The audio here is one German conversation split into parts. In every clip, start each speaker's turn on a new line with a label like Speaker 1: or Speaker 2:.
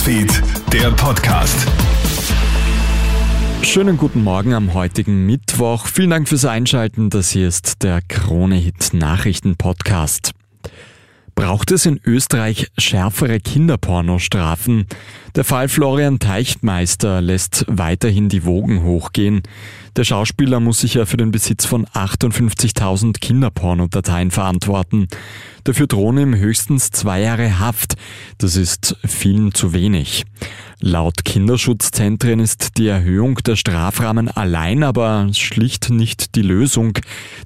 Speaker 1: Newsfeed, der Podcast.
Speaker 2: Schönen guten Morgen am heutigen Mittwoch. Vielen Dank fürs Einschalten. Das hier ist der Krone Hit Nachrichten Podcast. Braucht es in Österreich schärfere Kinderpornostrafen? Der Fall Florian Teichtmeister lässt weiterhin die Wogen hochgehen. Der Schauspieler muss sich ja für den Besitz von 58.000 Kinderpornodateien verantworten. Dafür drohen ihm höchstens zwei Jahre Haft. Das ist vielen zu wenig. Laut Kinderschutzzentren ist die Erhöhung der Strafrahmen allein aber schlicht nicht die Lösung,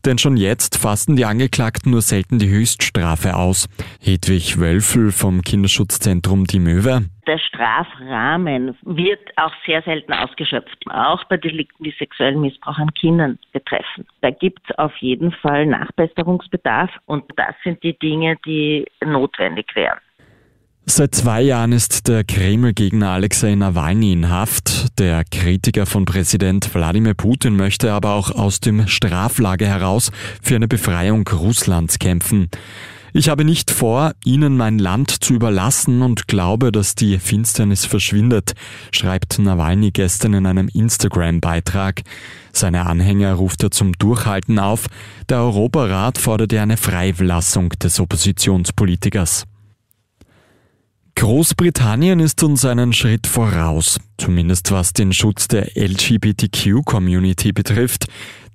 Speaker 2: denn schon jetzt fassen die Angeklagten nur selten die Höchststrafe aus. Hedwig Wölfel vom Kinderschutzzentrum Die Möwe.
Speaker 3: Der Strafrahmen wird auch sehr selten ausgeschöpft, auch bei Delikten, die sexuellen Missbrauch an Kindern betreffen. Da gibt es auf jeden Fall Nachbesserungsbedarf und das sind die Dinge, die notwendig wären.
Speaker 2: Seit zwei Jahren ist der Kreml-Gegner Alexei Nawalny in Haft. Der Kritiker von Präsident Wladimir Putin möchte aber auch aus dem Straflager heraus für eine Befreiung Russlands kämpfen. Ich habe nicht vor, Ihnen mein Land zu überlassen und glaube, dass die Finsternis verschwindet, schreibt Nawalny gestern in einem Instagram-Beitrag. Seine Anhänger ruft er zum Durchhalten auf. Der Europarat forderte eine Freilassung des Oppositionspolitikers. Großbritannien ist uns einen Schritt voraus, zumindest was den Schutz der LGBTQ-Community betrifft.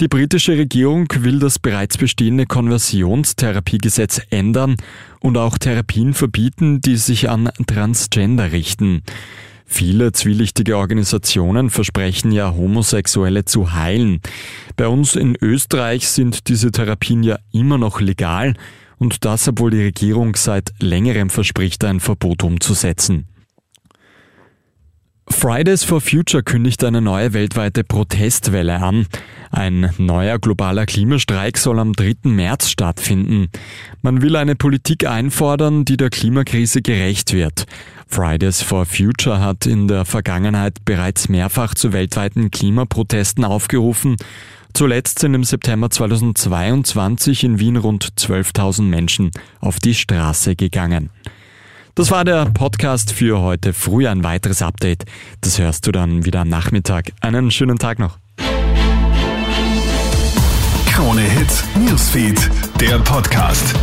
Speaker 2: Die britische Regierung will das bereits bestehende Konversionstherapiegesetz ändern und auch Therapien verbieten, die sich an Transgender richten. Viele zwielichtige Organisationen versprechen ja, Homosexuelle zu heilen. Bei uns in Österreich sind diese Therapien ja immer noch legal und das, obwohl die Regierung seit längerem verspricht, ein Verbot umzusetzen. Fridays for Future kündigt eine neue weltweite Protestwelle an. Ein neuer globaler Klimastreik soll am 3. März stattfinden. Man will eine Politik einfordern, die der Klimakrise gerecht wird. Fridays for Future hat in der Vergangenheit bereits mehrfach zu weltweiten Klimaprotesten aufgerufen Zuletzt sind im September 2022 in Wien rund 12.000 Menschen auf die Straße gegangen. Das war der Podcast für heute früh. Ein weiteres Update. Das hörst du dann wieder am Nachmittag. Einen schönen Tag noch.
Speaker 1: Krone Hits, Newsfeed, der Podcast.